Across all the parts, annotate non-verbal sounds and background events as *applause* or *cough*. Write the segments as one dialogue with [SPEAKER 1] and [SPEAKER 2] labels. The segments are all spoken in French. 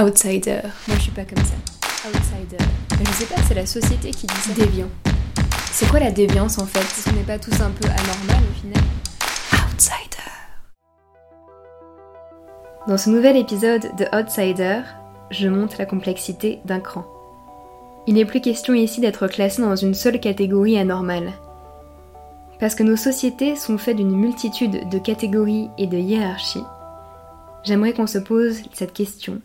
[SPEAKER 1] Outsider. Moi, je suis pas comme ça. Outsider. Je sais pas, c'est la société qui dit ça. Déviant. C'est quoi la déviance en fait? Ce n'est pas tous un peu anormal au final Outsider. Dans ce nouvel épisode de Outsider, je monte la complexité d'un cran. Il n'est plus question ici d'être classé dans une seule catégorie anormale. Parce que nos sociétés sont faites d'une multitude de catégories et de hiérarchies, j'aimerais qu'on se pose cette question.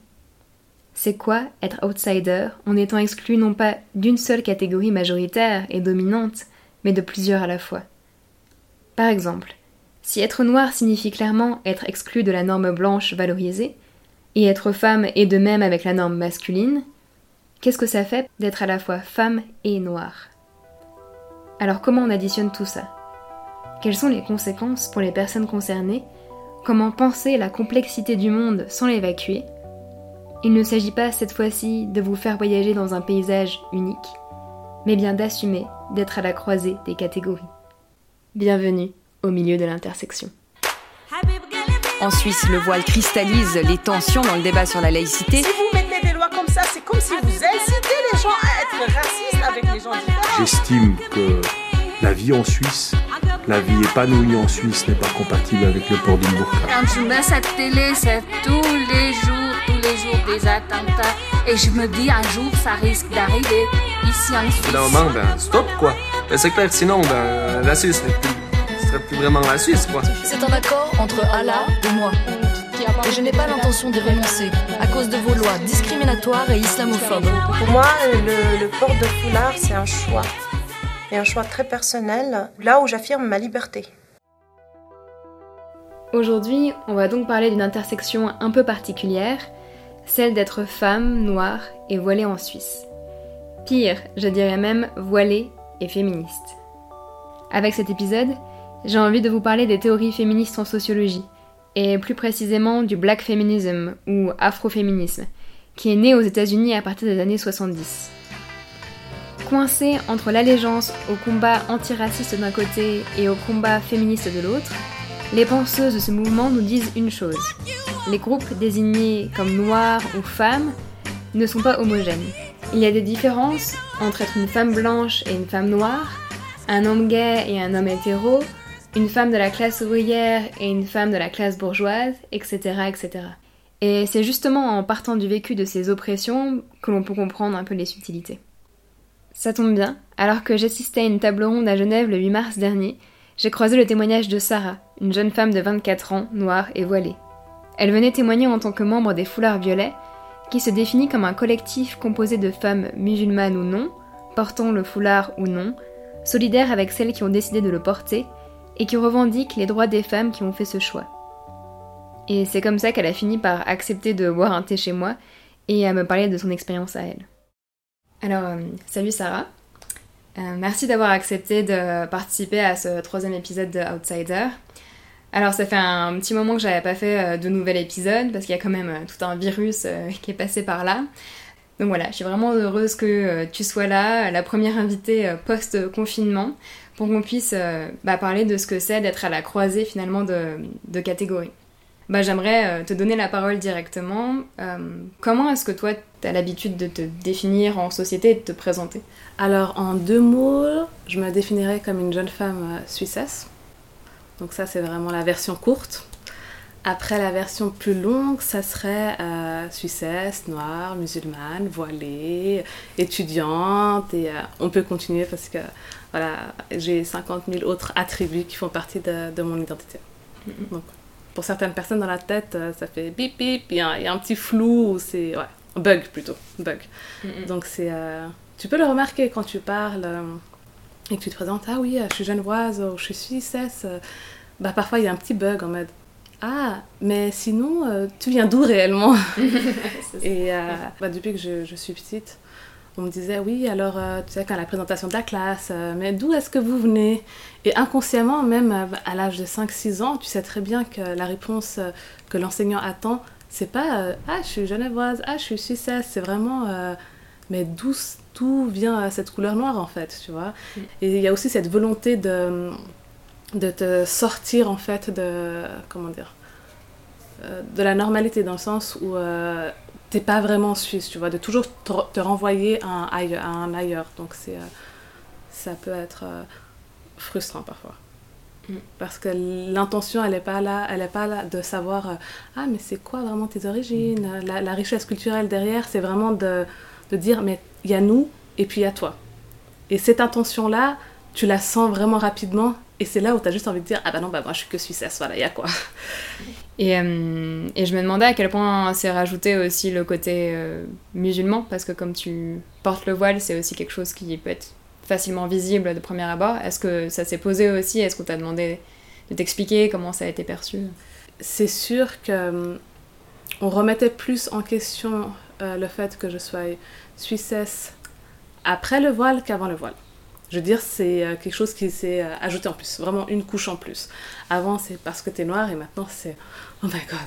[SPEAKER 1] C'est quoi être outsider? En étant exclu non pas d'une seule catégorie majoritaire et dominante, mais de plusieurs à la fois. Par exemple, si être noir signifie clairement être exclu de la norme blanche valorisée, et être femme est de même avec la norme masculine, qu'est-ce que ça fait d'être à la fois femme et noire? Alors comment on additionne tout ça? Quelles sont les conséquences pour les personnes concernées? Comment penser la complexité du monde sans l'évacuer? Il ne s'agit pas cette fois-ci de vous faire voyager dans un paysage unique, mais bien d'assumer d'être à la croisée des catégories. Bienvenue au milieu de l'intersection.
[SPEAKER 2] En Suisse, le voile cristallise les tensions dans le débat sur la laïcité.
[SPEAKER 3] Si vous mettez des lois comme ça, c'est comme si vous incitez les gens à être racistes avec les gens différents.
[SPEAKER 4] J'estime que la vie en Suisse, la vie épanouie en Suisse n'est pas compatible avec le port d'une burqa.
[SPEAKER 5] Quand je mets cette télé, c'est tous les jours, tous les jours des attentats. Et je me dis, un jour, ça risque d'arriver ici en Suisse.
[SPEAKER 6] D'un moment, ben, stop quoi. Ben, c'est clair, sinon, ben, la Suisse n'est plus, ce serait plus vraiment la Suisse quoi.
[SPEAKER 7] C'est un accord entre Allah et moi. Et je n'ai pas l'intention d'y renoncer à cause de vos lois discriminatoires et islamophobes.
[SPEAKER 3] Pour moi, le, le port de foulard, c'est un choix. Et un choix très personnel, là où j'affirme ma liberté.
[SPEAKER 1] Aujourd'hui, on va donc parler d'une intersection un peu particulière, celle d'être femme, noire et voilée en Suisse. Pire, je dirais même voilée et féministe. Avec cet épisode, j'ai envie de vous parler des théories féministes en sociologie, et plus précisément du black feminism ou afroféminisme, qui est né aux États-Unis à partir des années 70. Coincé entre l'allégeance au combat antiraciste d'un côté et au combat féministe de l'autre, les penseuses de ce mouvement nous disent une chose. Les groupes désignés comme noirs ou femmes ne sont pas homogènes. Il y a des différences entre être une femme blanche et une femme noire, un homme gay et un homme hétéro, une femme de la classe ouvrière et une femme de la classe bourgeoise, etc. etc. Et c'est justement en partant du vécu de ces oppressions que l'on peut comprendre un peu les subtilités. Ça tombe bien, alors que j'assistais à une table ronde à Genève le 8 mars dernier, j'ai croisé le témoignage de Sarah, une jeune femme de 24 ans, noire et voilée. Elle venait témoigner en tant que membre des Foulards Violets, qui se définit comme un collectif composé de femmes musulmanes ou non, portant le foulard ou non, solidaires avec celles qui ont décidé de le porter, et qui revendiquent les droits des femmes qui ont fait ce choix. Et c'est comme ça qu'elle a fini par accepter de boire un thé chez moi et à me parler de son expérience à elle. Alors, euh, salut Sarah. Euh, merci d'avoir accepté de participer à ce troisième épisode de Outsider. Alors, ça fait un petit moment que j'avais pas fait euh, de nouvel épisode parce qu'il y a quand même euh, tout un virus euh, *laughs* qui est passé par là. Donc voilà, je suis vraiment heureuse que tu sois là, la première invitée post-confinement, pour qu'on puisse bah, parler de ce que c'est d'être à la croisée finalement de, de catégories. Bah, J'aimerais te donner la parole directement. Comment est-ce que toi, tu as l'habitude de te définir en société et de te présenter?
[SPEAKER 8] Alors, en deux mots, je me définirais comme une jeune femme suissesse. Donc ça, c'est vraiment la version courte. Après, la version plus longue, ça serait euh, suissesse, noire, musulmane, voilée, étudiante. Et euh, on peut continuer parce que voilà, j'ai 50 000 autres attributs qui font partie de, de mon identité. Donc, pour certaines personnes dans la tête, euh, ça fait bip bip, il y, a un- il y a un petit flou, ou c'est... Ouais, bug plutôt, bug. Donc c'est... euh, tu peux le remarquer quand tu parles et que tu te présentes, ah oui, je suis genevoise ou je suis suissesse. Bah parfois il y a un petit bug en mode, ah, mais sinon, euh, tu viens d'où réellement *laughs* *laughs* Et euh, bah, depuis que je, je suis petite, on me disait, oui, alors, euh, tu sais, quand la présentation de la classe, euh, mais d'où est-ce que vous venez? Et inconsciemment, même à l'âge de 5-6 ans, tu sais très bien que la réponse que l'enseignant attend, c'est pas, ah, je suis genevoise, ah, je suis suissesse, c'est vraiment, mais d'où vient cette couleur noire, en fait, tu vois? Et il y a aussi cette volonté de, de te sortir, en fait, de, comment dire, euh, de la normalité, dans le sens où... euh, t'es pas vraiment suisse, tu vois, de toujours te, te renvoyer à un, ailleurs, à un ailleurs. Donc c'est, euh, ça peut être euh, frustrant parfois.
[SPEAKER 1] Mm.
[SPEAKER 8] Parce que l'intention, elle n'est pas là, elle est pas là de savoir, ah mais c'est quoi vraiment tes origines, la, la richesse culturelle derrière, c'est vraiment de, de dire, mais il y a nous et puis il y a toi. Et cette intention-là, tu la sens vraiment rapidement et c'est là où tu as juste envie de dire, ah bah non, bah moi je suis que suissesse, voilà, il y a quoi. *laughs*
[SPEAKER 1] Et, euh, et je me demandais à quel point c'est rajouté aussi le côté euh, musulman, parce que comme tu portes le voile, c'est aussi quelque chose qui peut être facilement visible de premier abord. Est-ce que ça s'est posé aussi? Est-ce qu'on t'a demandé de t'expliquer comment ça a été perçu?
[SPEAKER 8] C'est sûr que euh, on remettait plus en question euh, le fait que je sois suissesse après le voile qu'avant le voile. Je veux dire, c'est euh, quelque chose qui s'est euh, ajouté en plus, vraiment une couche en plus. Avant, c'est parce que t'es noir et maintenant, c'est oh my god.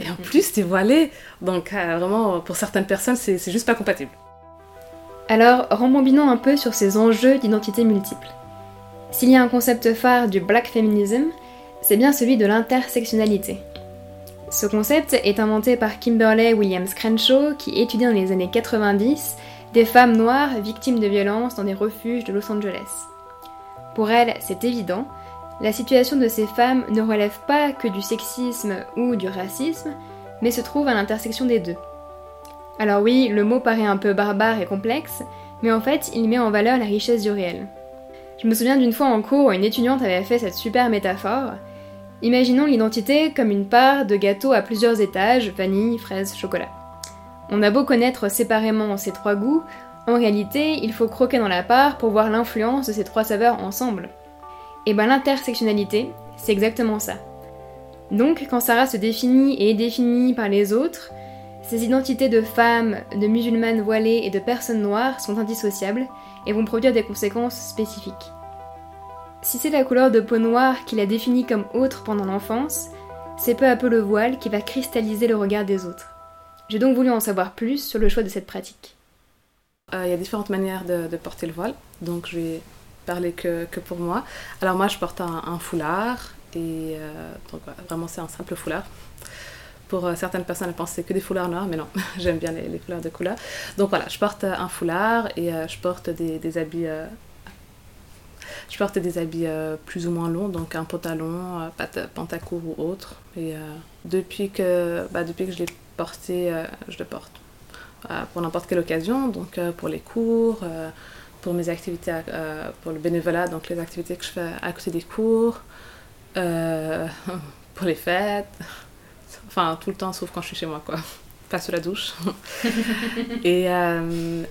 [SPEAKER 8] Et en plus, t'es voilée. Donc, euh, vraiment, pour certaines personnes, c'est c'est juste pas compatible.
[SPEAKER 1] Alors, rembobinons un peu sur ces enjeux d'identité multiple. S'il y a un concept phare du black feminism, c'est bien celui de l'intersectionnalité. Ce concept est inventé par Kimberley Williams Crenshaw qui étudie dans les années 90 des femmes noires victimes de violences dans des refuges de Los Angeles. Pour elle, c'est évident, la situation de ces femmes ne relève pas que du sexisme ou du racisme, mais se trouve à l'intersection des deux. Alors oui, le mot paraît un peu barbare et complexe, mais en fait, il met en valeur la richesse du réel. Je me souviens d'une fois en cours où une étudiante avait fait cette super métaphore. Imaginons l'identité comme une part de gâteau à plusieurs étages, vanille, fraise, chocolat. On a beau connaître séparément ces trois goûts, en réalité, il faut croquer dans la part pour voir l'influence de ces trois saveurs ensemble. Et ben l'intersectionnalité, c'est exactement ça. Donc, quand Sarah se définit et est définie par les autres, ces identités de femmes, de musulmanes voilées et de personnes noires sont indissociables et vont produire des conséquences spécifiques. Si c'est la couleur de peau noire qui la définit comme autre pendant l'enfance, c'est peu à peu le voile qui va cristalliser le regard des autres. J'ai donc voulu en savoir plus sur le choix de cette pratique.
[SPEAKER 8] Euh, Il y a différentes manières de, porter le voile, donc je vais parler que, pour moi. Alors moi, je porte un, foulard, et euh, donc vraiment c'est un simple foulard. Pour euh, certaines personnes, elles pensent que c'est que des foulards noirs, mais non, *laughs* j'aime bien les, les foulards de couleur. Donc voilà, je porte un foulard et je porte des, habits... je porte des habits plus ou moins longs, donc un pantalon, euh, pantacourt ou autre. Et depuis, que, bah, depuis que je l'ai porté, euh, je le porte euh, pour n'importe quelle occasion, donc euh, pour les cours, pour mes activités, pour le bénévolat, donc les activités que je fais à côté des cours, *laughs* pour les fêtes, enfin tout le temps sauf quand je suis chez moi, quoi. *laughs* Pas sous la douche. *laughs* Et euh,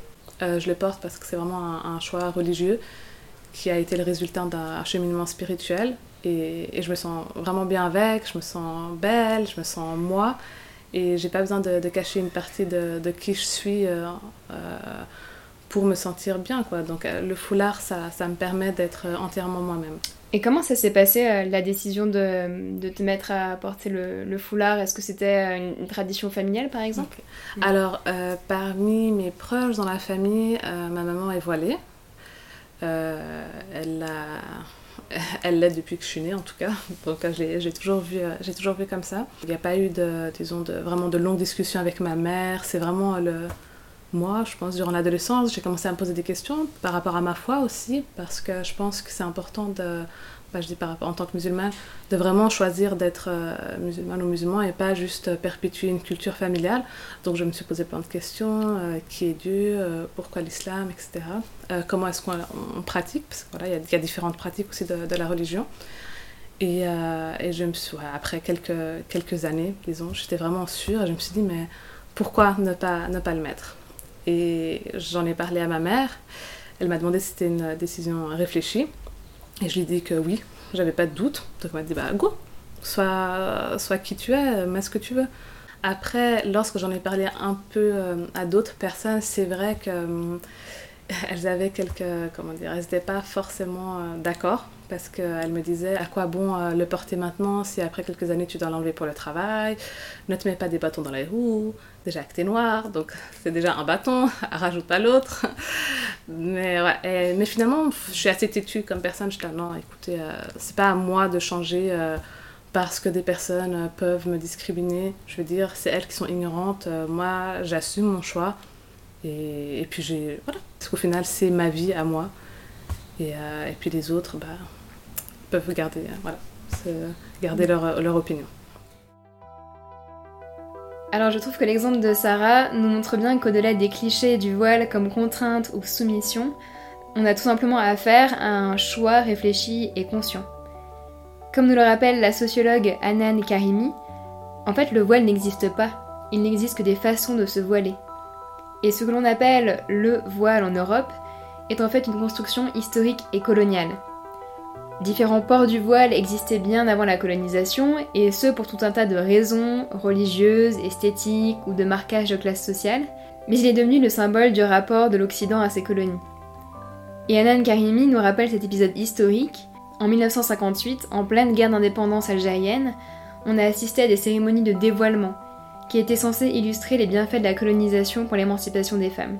[SPEAKER 8] euh, je le porte parce que c'est vraiment un, un choix religieux qui a été le résultat d'un cheminement spirituel. Et, et je me sens vraiment bien avec, je me sens belle, je me sens moi. Et j'ai pas besoin de, de cacher une partie de, de qui je suis euh, euh, pour me sentir bien. Quoi. Donc euh, le foulard, ça, ça me permet d'être entièrement moi-même.
[SPEAKER 1] Et comment ça s'est passé la décision de, de te mettre à porter le, le foulard? Est-ce que c'était une, une tradition familiale par exemple?
[SPEAKER 8] Alors, euh, parmi mes proches dans la famille, ma maman est voilée. Elle l'a- *laughs* elle l'est depuis que je suis née en tout cas, donc euh, je l'ai- j'ai toujours vu, euh, j'ai toujours vu comme ça. Il n'y a pas eu disons, vraiment de longues discussions avec ma mère. C'est vraiment le, moi, je pense, durant l'adolescence, j'ai commencé à me poser des questions par rapport à ma foi aussi, parce que je pense que c'est important de, je dis par en tant que musulmane, de vraiment choisir d'être euh, musulmane ou musulman et pas juste euh, perpétuer une culture familiale. Donc je me suis posé plein de questions, euh, qui est Dieu, euh, pourquoi l'islam, etc. Comment est-ce qu'on on pratique, parce que voilà, il y y, a différentes pratiques aussi de, la religion. Et, et je me suis, après quelques, quelques années, disons, j'étais vraiment sûre et je me suis dit, mais pourquoi ne pas, ne pas le mettre? Et j'en ai parlé à ma mère. Elle m'a demandé si c'était une décision réfléchie. Et je lui ai dit que oui, j'avais pas de doute. Donc elle m'a dit, bah go, sois, qui tu es, mets ce que tu veux. Après, lorsque j'en ai parlé un peu euh, à d'autres personnes, c'est vrai que euh, elles avaient quelques, comment dire, elles n'étaient pas forcément euh, d'accord parce qu'elles me disaient à quoi bon euh, le porter maintenant si après quelques années tu dois l'enlever pour le travail, ne te mets pas des bâtons dans les roues, déjà que t'es noir, donc c'est déjà un bâton, *laughs* rajoute pas l'autre. Mais, finalement, je suis assez têtue comme personne, je dis non, écoutez, euh, c'est pas à moi de changer euh, parce que des personnes peuvent me discriminer. Je veux dire, c'est elles qui sont ignorantes. Euh, moi, j'assume mon choix. Et, puis, j'ai. Voilà. Parce qu'au final, c'est ma vie à moi. Et, euh, puis, les autres, bah, peuvent garder, euh, voilà, garder leur opinion.
[SPEAKER 1] Alors je trouve que l'exemple de Sarah nous montre bien qu'au-delà des clichés du voile comme contrainte ou soumission, on a tout simplement affaire à un choix réfléchi et conscient. Comme nous le rappelle la sociologue Anan Karimi, en fait le voile n'existe pas, il n'existe que des façons de se voiler. Et ce que l'on appelle le voile en Europe est en fait une construction historique et coloniale. Différents ports du voile existaient bien avant la colonisation, et ce pour tout un tas de raisons religieuses, esthétiques ou de marquage de classe sociale, mais il est devenu le symbole du rapport de l'Occident à ses colonies. Et Anan Karimi nous rappelle cet épisode historique en 1958, en pleine guerre d'indépendance algérienne, on a assisté à des cérémonies de dévoilement, qui étaient censées illustrer les bienfaits de la colonisation pour l'émancipation des femmes.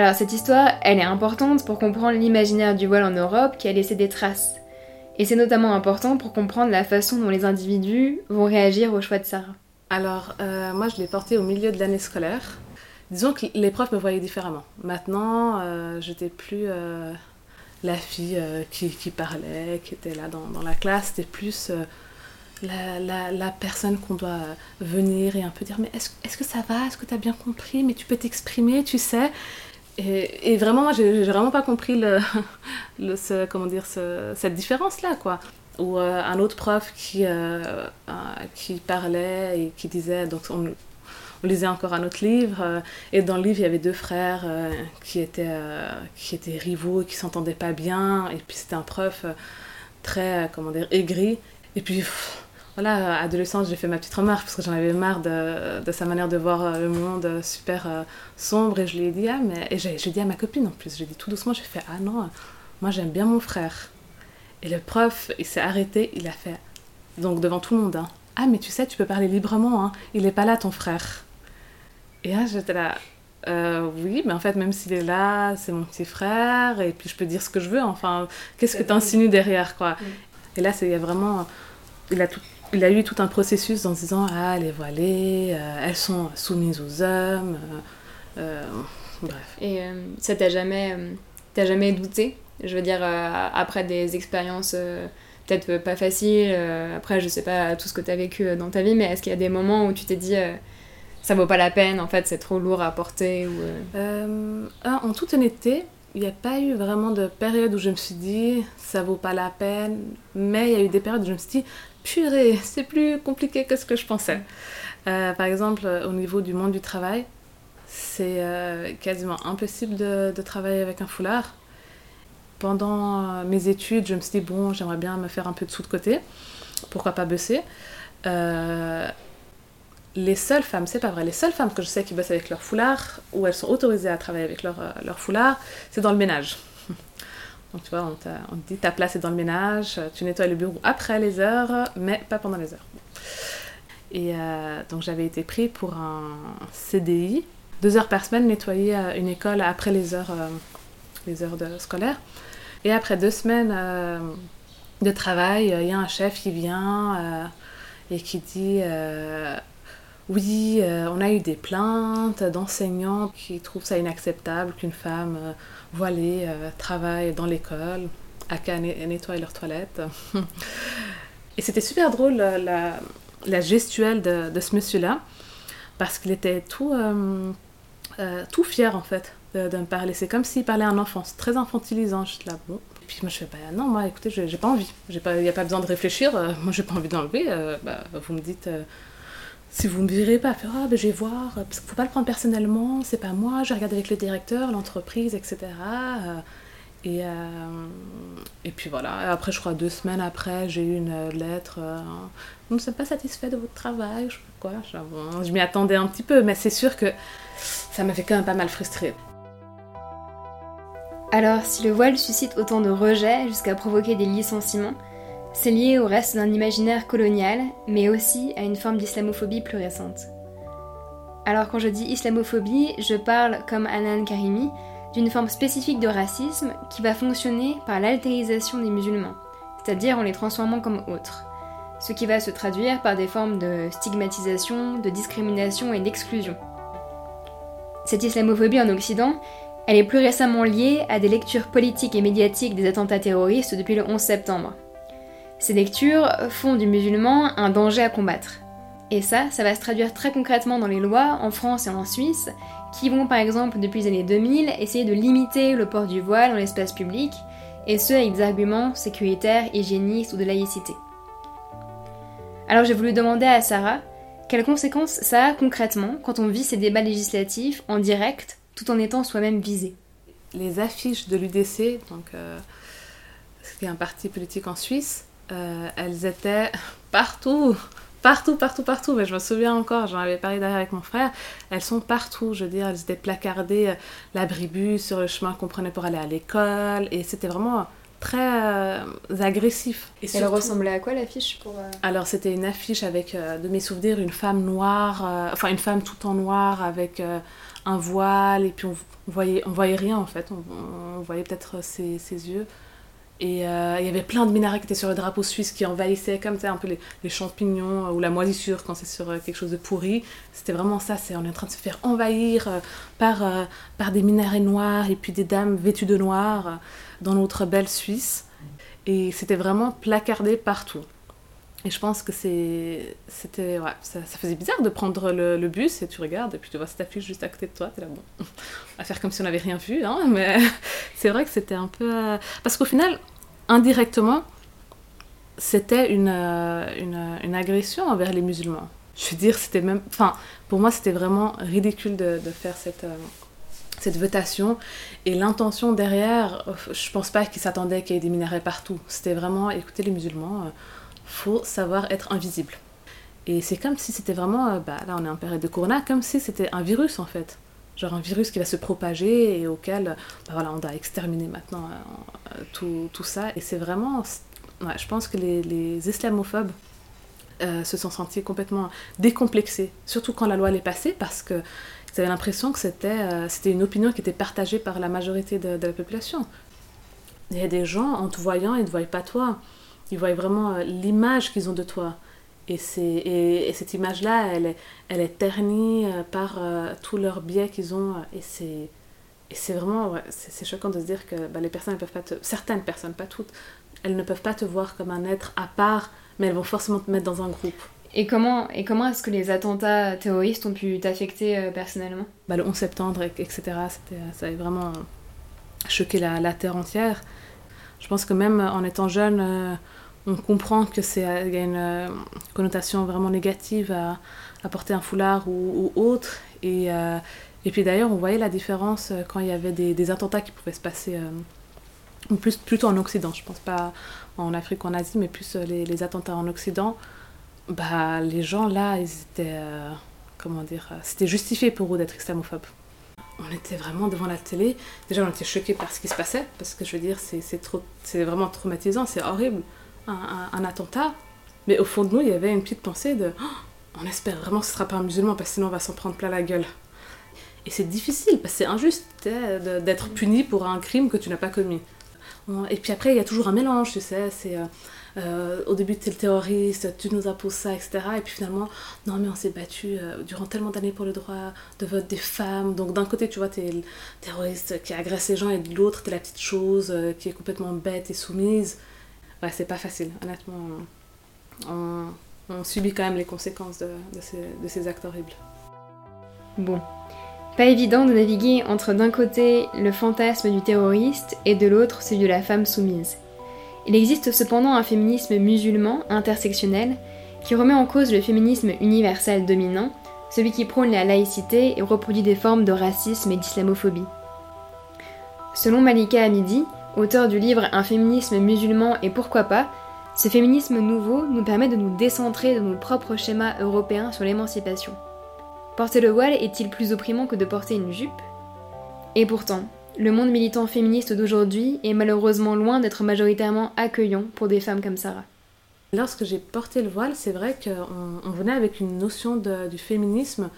[SPEAKER 1] Alors cette histoire, elle est importante pour comprendre l'imaginaire du voile en Europe qui a laissé des traces. Et c'est notamment important pour comprendre la façon dont les individus vont réagir au choix de Sarah.
[SPEAKER 8] Alors, euh, moi je l'ai porté au milieu de l'année scolaire. Disons que les profs me voyaient différemment. Maintenant, euh, j'étais plus euh, la fille euh, qui, parlait, qui était là dans, la classe, c'était plus la, personne qu'on doit venir et un peu dire mais est-ce est que ça va? Est-ce que tu as bien compris? Mais tu peux t'exprimer, tu sais et, vraiment, moi, j'ai vraiment pas compris *laughs* le, ce, comment dire, ce, cette différence-là, quoi. Ou euh, un autre prof qui, euh, qui parlait et qui disait, donc on, on lisait encore un autre livre. Euh, et dans le livre, il y avait deux frères euh, qui, étaient, euh, qui étaient rivaux, qui s'entendaient pas bien. Et puis c'était un prof très, comment dire, aigri. Et puis, voilà, adolescente, j'ai fait ma petite remarque parce que j'en avais marre de, de, sa manière de voir le monde super sombre. Et je lui ai dit, ah, mais. Et j'ai dit à ma copine en plus, j'ai dit tout doucement, j'ai fait, ah non, moi j'aime bien mon frère. Et le prof, il s'est arrêté, il a fait, donc devant tout le monde, hein, ah, mais tu sais, tu peux parler librement, hein, il est pas là ton frère. Et là, j'étais là, euh, oui, mais en fait, même s'il est là, c'est mon petit frère, et puis je peux dire ce que je veux, enfin, qu'est-ce que tu insinues derrière, quoi. Et là, il y a vraiment, il a, tout, il a eu tout un processus en se disant, ah, les voilées, euh, elles sont soumises aux hommes, euh, euh bref.
[SPEAKER 1] Et euh, ça t'a jamais, t'as jamais douté? Je veux dire, après des expériences peut-être pas faciles, après, je sais pas tout ce que tu as vécu dans ta vie, mais est-ce qu'il y a des moments où tu t'es dit ça vaut pas la peine, en fait, c'est trop lourd à porter ou...
[SPEAKER 8] Euh... Euh, en toute honnêteté, il n'y a pas eu vraiment de période où je me suis dit ça vaut pas la peine, mais il y a eu des périodes où je me suis dit purée, c'est plus compliqué que ce que je pensais. Euh, par exemple, au niveau du monde du travail, c'est euh, quasiment impossible de, travailler avec un foulard. Pendant mes études, je me suis dit bon, j'aimerais bien me faire un peu de sous de côté, pourquoi pas bosser? Euh, les seules femmes, c'est pas vrai, les seules femmes que je sais qui bossent avec leur foulard, ou elles sont autorisées à travailler avec leur, euh, leur foulard, c'est dans le ménage. Donc tu vois, on, te dit ta place est dans le ménage, tu nettoies le bureau après les heures, mais pas pendant les heures. Et euh, donc j'avais été pris pour un CDI, deux heures par semaine, nettoyer euh, une école après les heures, euh, scolaires. Et après deux semaines de travail, il y a un chef qui vient et qui dit oui, euh, on a eu des plaintes d'enseignants qui trouvent ça inacceptable qu'une femme euh, voilée euh, travaille dans l'école, à qu'à nettoyer leurs toilettes. *laughs* Et c'était super drôle la, gestuelle de, ce monsieur-là, parce qu'il était tout, tout fier en fait de, me parler. C'est comme s'il parlait à un enfant, c'est très infantilisant. Je là, bon. Et puis moi je fais, bah non, moi écoutez, j'ai pas envie. Il n'y a pas besoin de réfléchir, moi j'ai pas envie d'enlever. bah, vous me dites si vous me verrez pas, faire ah ben je vais voir, parce qu'il faut pas le prendre personnellement, c'est pas moi, je regarde avec le directeur, l'entreprise, etc. Et, euh, et puis voilà, après je crois deux semaines après, j'ai eu une lettre, euh, nous ne sommes pas satisfaits de votre travail, je sais pas quoi, je, m'y attendais un petit peu, mais c'est sûr que ça m'avait quand même pas mal frustrée.
[SPEAKER 1] Alors, si le voile suscite autant de rejets jusqu'à provoquer des licenciements, c'est lié au reste d'un imaginaire colonial, mais aussi à une forme d'islamophobie plus récente. Alors quand je dis islamophobie, je parle, comme Anan Karimi, d'une forme spécifique de racisme qui va fonctionner par l'altérisation des musulmans, c'est-à-dire en les transformant comme autres. ce qui va se traduire par des formes de stigmatisation, de discrimination et d'exclusion. Cette islamophobie en Occident, elle est plus récemment liée à des lectures politiques et médiatiques des attentats terroristes depuis le 11 septembre. Ces lectures font du musulman un danger à combattre. Et ça, ça va se traduire très concrètement dans les lois en France et en Suisse, qui vont par exemple depuis les années 2000 essayer de limiter le port du voile dans l'espace public, et ce avec des arguments sécuritaires, hygiénistes ou de laïcité. Alors j'ai voulu demander à Sarah quelles conséquences ça a concrètement quand on vit ces débats législatifs en direct tout en étant soi-même visé?
[SPEAKER 8] Les affiches de l'UDC, donc euh, est un parti politique en Suisse, euh, elles étaient partout, partout, partout, partout. Mais je me souviens encore, j'en avais parlé d'ailleurs avec mon frère, elles sont partout. Je veux dire, elles étaient placardées, euh, l'abribus sur le chemin qu'on prenait pour aller à l'école, et c'était vraiment très euh, agressif.
[SPEAKER 1] Et Elle ressemblait à quoi l'affiche pour euh,
[SPEAKER 8] Alors c'était une affiche avec, de mes souvenirs, une femme noire, enfin une femme tout en noir avec un voile, et puis on, voyait, on voyait rien en fait, on, voyait peut-être ses, ses yeux. Et euh, il y avait plein de minarets qui étaient sur le drapeau suisse qui envahissaient comme ça un peu les, champignons euh, ou la moisissure quand c'est sur euh, quelque chose de pourri. C'était vraiment ça, c'est on est en train de se faire envahir par, par des minarets noirs et puis des dames vêtues de noir dans notre belle Suisse. Et c'était vraiment placardé partout. Et je pense que c'était. Ça, faisait bizarre de prendre le, bus et tu regardes et puis tu vois cette affiche juste à côté de toi, t'es là, bon, *laughs* on va faire comme si on n'avait rien vu, hein, mais *laughs* c'est vrai que c'était un peu. Parce qu'au final, indirectement, c'était une, une, une, agression envers les musulmans. Je veux dire, c'était même. Enfin, pour moi, c'était vraiment ridicule de, faire cette. cette votation et l'intention derrière, je pense pas qu'ils s'attendaient qu'il y ait des minarets partout. C'était vraiment, écoutez les musulmans, faut savoir être invisible. Et c'est comme si c'était vraiment, euh, bah, là on est en période de corona, comme si c'était un virus en fait. Genre un virus qui va se propager et auquel bah, voilà, on doit exterminer maintenant euh, tout, tout, ça. Et c'est vraiment, je pense que les, les islamophobes euh, se sont sentis complètement décomplexés, surtout quand la loi est passée, parce que ils avaient l'impression que c'était une opinion qui était partagée par la majorité de, de la population. Il y a des gens, en te voyant, ils ne te voient pas toi ils voient vraiment euh, l'image qu'ils ont de toi. Et, et, et cette image-là, elle est, elle est ternie euh, par euh, tous leurs biais qu'ils ont. Et c'est, et c'est vraiment ouais, c'est, choquant de se dire que bah, les personnes, elles peuvent pas te, certaines personnes, pas toutes, elles ne peuvent pas te voir comme un être à part, mais elles vont forcément te mettre dans un groupe.
[SPEAKER 1] Et comment, et comment est-ce que les attentats terroristes ont pu t'affecter personnellement?
[SPEAKER 8] Bah, Le 11 septembre, etc., ça avait vraiment choqué la, la, terre entière. Je pense que même en étant jeune, on comprend que c'est euh, y a une euh, connotation vraiment négative à, porter un foulard ou, autre. Et, euh, et puis d'ailleurs, on voyait la différence quand il y avait des, attentats qui pouvaient se passer, plus, plutôt en Occident, je pense pas en Afrique ou en Asie, mais plus les, attentats en Occident. Bah, les gens là, ils étaient, comment dire, c'était justifié pour eux d'être islamophobes on était vraiment devant la télé. Déjà, on était choqués par ce qui se passait, parce que je veux dire, c'est vraiment traumatisant, c'est horrible un, attentat, mais au fond de nous, il y avait une petite pensée de oh, on espère vraiment que ce sera pas un musulman parce que sinon on va s'en prendre plein la gueule. Et c'est difficile parce que c'est injuste d'être puni pour un crime que tu n'as pas commis. Et puis après, il y a toujours un mélange, tu sais. C'est euh, euh, au début, tu es le terroriste, tu nous imposes ça, etc. Et puis finalement, non, mais on s'est battu euh, durant tellement d'années pour le droit de vote des femmes. Donc d'un côté, tu vois, tu es le terroriste qui agresse les gens, et de l'autre, tu es la petite chose qui est complètement bête et soumise c'est pas facile. Honnêtement, on, subit quand même les conséquences de, ces, de ces actes horribles.
[SPEAKER 1] Bon. Pas évident de naviguer entre d'un côté le fantasme du terroriste et de l'autre celui de la femme soumise. Il existe cependant un féminisme musulman intersectionnel qui remet en cause le féminisme universel dominant, celui qui prône la laïcité et reproduit des formes de racisme et d'islamophobie. Selon Malika Hamidi, auteur du livre Un féminisme musulman et pourquoi pas, ce féminisme nouveau nous permet de nous décentrer de nos propres schémas européens sur l'émancipation. Porter le voile est-il plus opprimant que de porter une jupe? Et pourtant, le monde militant féministe d'aujourd'hui est malheureusement loin d'être majoritairement accueillant pour des femmes comme Sarah.
[SPEAKER 8] Lorsque j'ai porté le voile, c'est vrai qu'on venait avec une notion du féminisme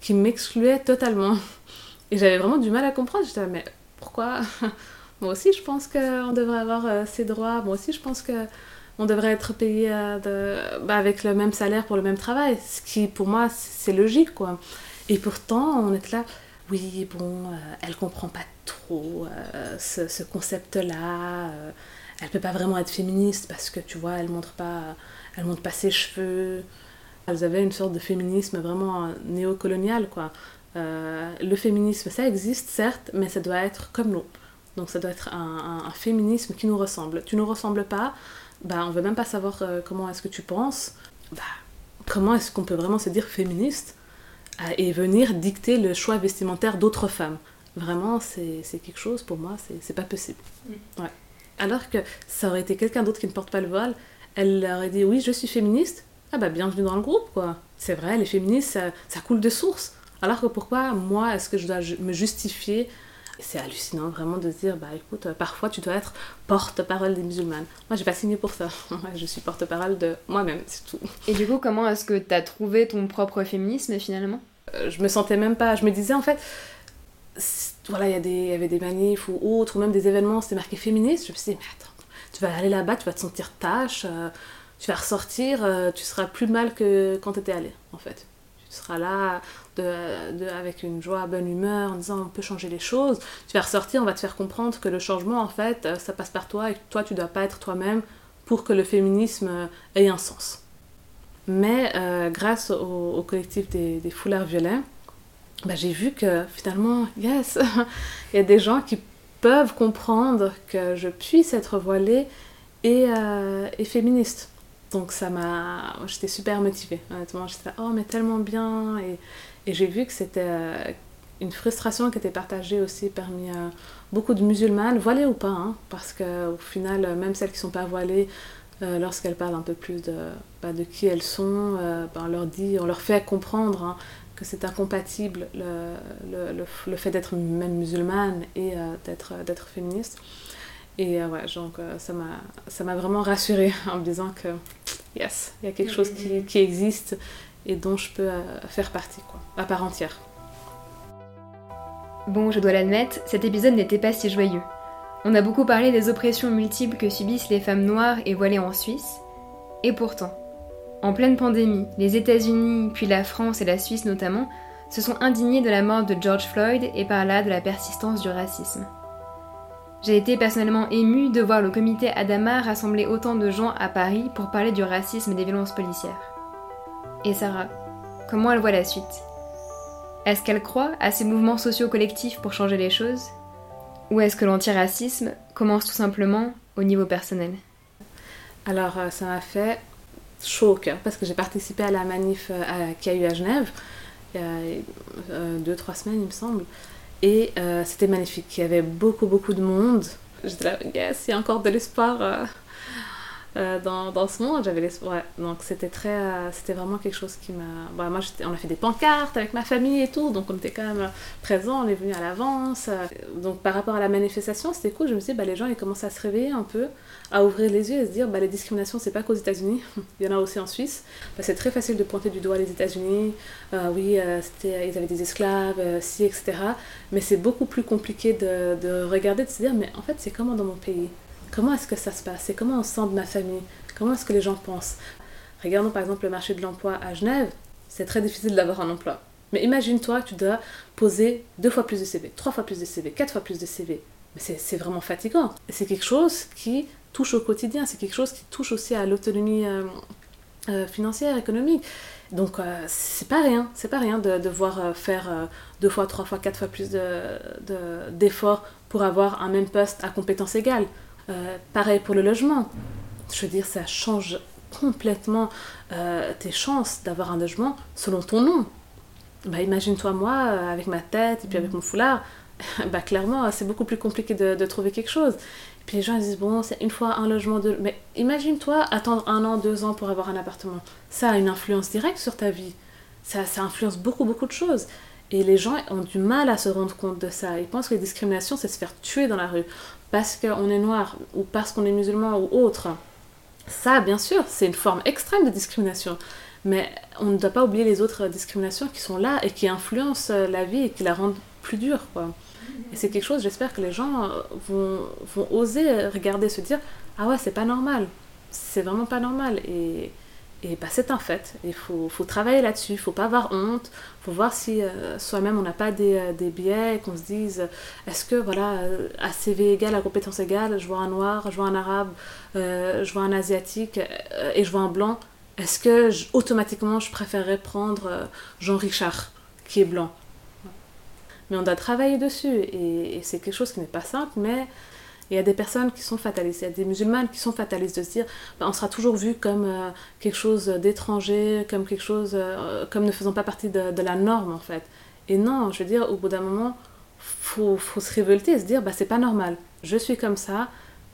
[SPEAKER 8] qui m'excluait totalement. *laughs* Et j'avais vraiment du mal à comprendre. J'étais mais pourquoi? Moi aussi, je pense qu'on devrait avoir euh, ces droits. Moi aussi, je pense que on devrait être payé bah, avec le même salaire pour le même travail, ce qui pour moi c'est logique quoi. Et pourtant on est là, oui bon, elle comprend pas trop ce, ce concept-là, elle peut pas vraiment être féministe parce que tu vois, elle montre pas, elle montre pas ses cheveux. Elles avaient une sorte de féminisme vraiment néocolonial quoi. le féminisme ça existe certes, mais ça doit être comme nous donc ça doit être un, féminisme qui nous ressemble. Tu nous ressembles pas, bah on veut même pas savoir euh, comment est-ce que tu penses. Bah, comment est-ce qu'on peut vraiment se dire féministe euh, et venir dicter le choix vestimentaire d'autres femmes? Vraiment, c'est quelque chose pour moi, c'est pas possible. Ouais. Alors que ça aurait été quelqu'un d'autre qui ne porte pas le voile, elle aurait dit oui, je suis féministe. Ah bah bienvenue dans le groupe quoi. C'est vrai, les féministes, ça, ça coule de source. Alors que pourquoi moi est-ce que je dois me justifier c'est hallucinant vraiment de se dire, bah écoute, parfois tu dois être porte-parole des musulmanes. Moi, j'ai pas signé pour ça. *laughs* je suis porte-parole de moi-même, c'est tout.
[SPEAKER 1] Et du coup, comment est-ce que tu as trouvé ton propre féminisme finalement?
[SPEAKER 8] Euh, Je me sentais même pas. Je me disais en fait, voilà, il y, avait des manifs ou autres, ou même des événements, c'était marqué féministe. Je me suis dit, mais attends, tu vas aller là-bas, tu vas te sentir tâche, euh, tu vas ressortir, euh, tu seras plus mal que quand tu étais allé, en fait. Tu seras là de, avec une joie, bonne humeur, en disant on peut changer les choses. Tu vas ressortir, on va te faire comprendre que le changement, en fait, euh, ça passe par toi et que toi, tu dois pas être toi-même pour que le féminisme euh, ait un sens. Mais euh, grâce au, collectif des, foulards violets, bah, j'ai vu que finalement, yes, *laughs* il y a des gens qui peuvent comprendre que je puisse être voilée et, et féministe. Donc ça m'a... J'étais super motivée, honnêtement. J'étais là, oh mais tellement bien. Et, j'ai vu que c'était euh, une frustration qui était partagée aussi parmi euh, beaucoup de musulmanes, voilées ou pas, hein, parce qu'au final, euh, même celles qui ne sont pas voilées, lorsqu'elles parlent un peu plus de, bah, qui elles sont, bah, on leur fait comprendre hein, que c'est incompatible le, fait d'être même musulmane et d'être féministe. Et ouais, donc ça m'a vraiment rassurée *laughs* en me disant que yes, il y a quelque chose qui, qui existe et dont je peux euh, faire partie, quoi, à part entière.
[SPEAKER 1] Bon, je dois l'admettre, cet épisode n'était pas si joyeux. On a beaucoup parlé des oppressions multiples que subissent les femmes noires et voilées en Suisse, et pourtant, en pleine pandémie, les États-Unis, puis la France et la Suisse notamment, se sont indignés de la mort de George Floyd et par là de la persistance du racisme. J'ai été personnellement émue de voir le comité Adama rassembler autant de gens à Paris pour parler du racisme et des violences policières. Et Sarah, comment elle voit la suite? Est-ce qu'elle croit à ces mouvements sociaux collectifs pour changer les choses? Ou est-ce que l'antiracisme commence tout simplement au niveau personnel?
[SPEAKER 8] Alors, euh, ça m'a fait chaud au cœur parce que j'ai participé à la manif euh, qu'il y a eu à Genève il y a euh, deux, trois semaines, il me semble. Et c'était magnifique. Il y avait beaucoup, beaucoup de monde. J'étais là, yes, il y a encore de l'espoir euh, dans, ce monde. J'avais l'espoir. donc c'était très, euh, c'était vraiment quelque chose qui m'a. Bah, moi, on a fait des pancartes avec ma famille et tout, donc on était quand même présents, on est venu à l'avance. Donc par rapport à la manifestation, c'était cool. Je me suis dit, bah, les gens ils commencent à se réveiller un peu, à ouvrir les yeux et se dire, bah, les discriminations c'est pas qu'aux États-Unis, *laughs* il y en a aussi en Suisse. Bah, c'est très facile de pointer du doigt les États-Unis. Euh, oui, c'était, ils avaient des esclaves, si, etc. Mais c'est beaucoup plus compliqué de regarder, de se dire, mais en fait, c'est comment dans mon pays? Comment est-ce que ça se passe? Et comment on sent de ma famille? Comment est-ce que les gens pensent? Regardons par exemple le marché de l'emploi à Genève. C'est très difficile d'avoir un emploi. Mais imagine-toi que tu dois poser deux fois plus de CV, trois fois plus de CV, quatre fois plus de CV. Mais c'est vraiment fatigant. C'est quelque chose qui touche au quotidien, c'est quelque chose qui touche aussi à l'autonomie euh, euh, financière, économique. Donc euh, c'est pas rien, c'est pas rien de devoir faire deux fois, trois fois, quatre fois plus d'efforts de, pour avoir un même poste à compétences égales. Euh, pareil pour le logement. Je veux dire, ça change complètement euh, tes chances d'avoir un logement selon ton nom. Bah, Imagine-toi moi, euh, avec ma tête et puis avec mon foulard, *laughs* bah, clairement, c'est beaucoup plus compliqué de, trouver quelque chose. Et puis les gens disent, bon, c'est une fois un logement, de... Mais imagine-toi attendre un an, deux ans pour avoir un appartement. Ça a une influence directe sur ta vie. Ça, ça influence beaucoup, beaucoup de choses. Et les gens ont du mal à se rendre compte de ça. Ils pensent que les discriminations, c'est se faire tuer dans la rue parce qu'on est noir ou parce qu'on est musulman ou autre. Ça, bien sûr, c'est une forme extrême de discrimination. Mais on ne doit pas oublier les autres discriminations qui sont là et qui influencent la vie et qui la rendent plus dure. Quoi. Et c'est quelque chose, j'espère que les gens vont, vont oser regarder, se dire Ah ouais, c'est pas normal. c'est vraiment pas normal. Et, et bah, c'est un fait. Il faut, faut travailler là-dessus. Il faut pas avoir honte. Il faut voir si euh, soi-même on n'a pas des, euh, des biais, qu'on se dise est-ce que voilà, euh, à CV égal, à compétence égale, je vois un noir, je vois un arabe, je vois un asiatique et je vois un blanc. Est-ce que automatiquement je préférerais prendre Jean Richard qui est blanc? Mais on doit travailler dessus et, et c'est quelque chose qui n'est pas simple, mais il y a des personnes qui sont fatalistes, il y a des musulmanes qui sont fatalistes de se dire bah, on sera toujours vu comme euh, quelque chose d'étranger, comme quelque chose, euh, comme ne faisant pas partie de, la norme en fait. Et non, je veux dire, au bout d'un moment, faut, faut se révolter et se dire bah c'est pas normal, je suis comme ça,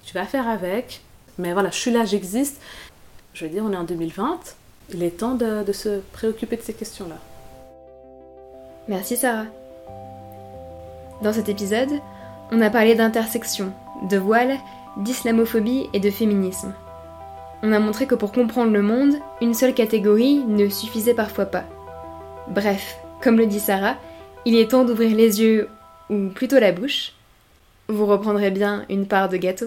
[SPEAKER 8] tu vas faire avec, mais voilà, je suis là, j'existe. Je veux dire, on est en 2020, il est temps de, de se préoccuper de ces questions-là.
[SPEAKER 1] Merci Sarah. Dans cet épisode, on a parlé d'intersection, de voile, d'islamophobie et de féminisme. On a montré que pour comprendre le monde, une seule catégorie ne suffisait parfois pas. Bref, comme le dit Sarah, il est temps d'ouvrir les yeux, ou plutôt la bouche. Vous reprendrez bien une part de gâteau.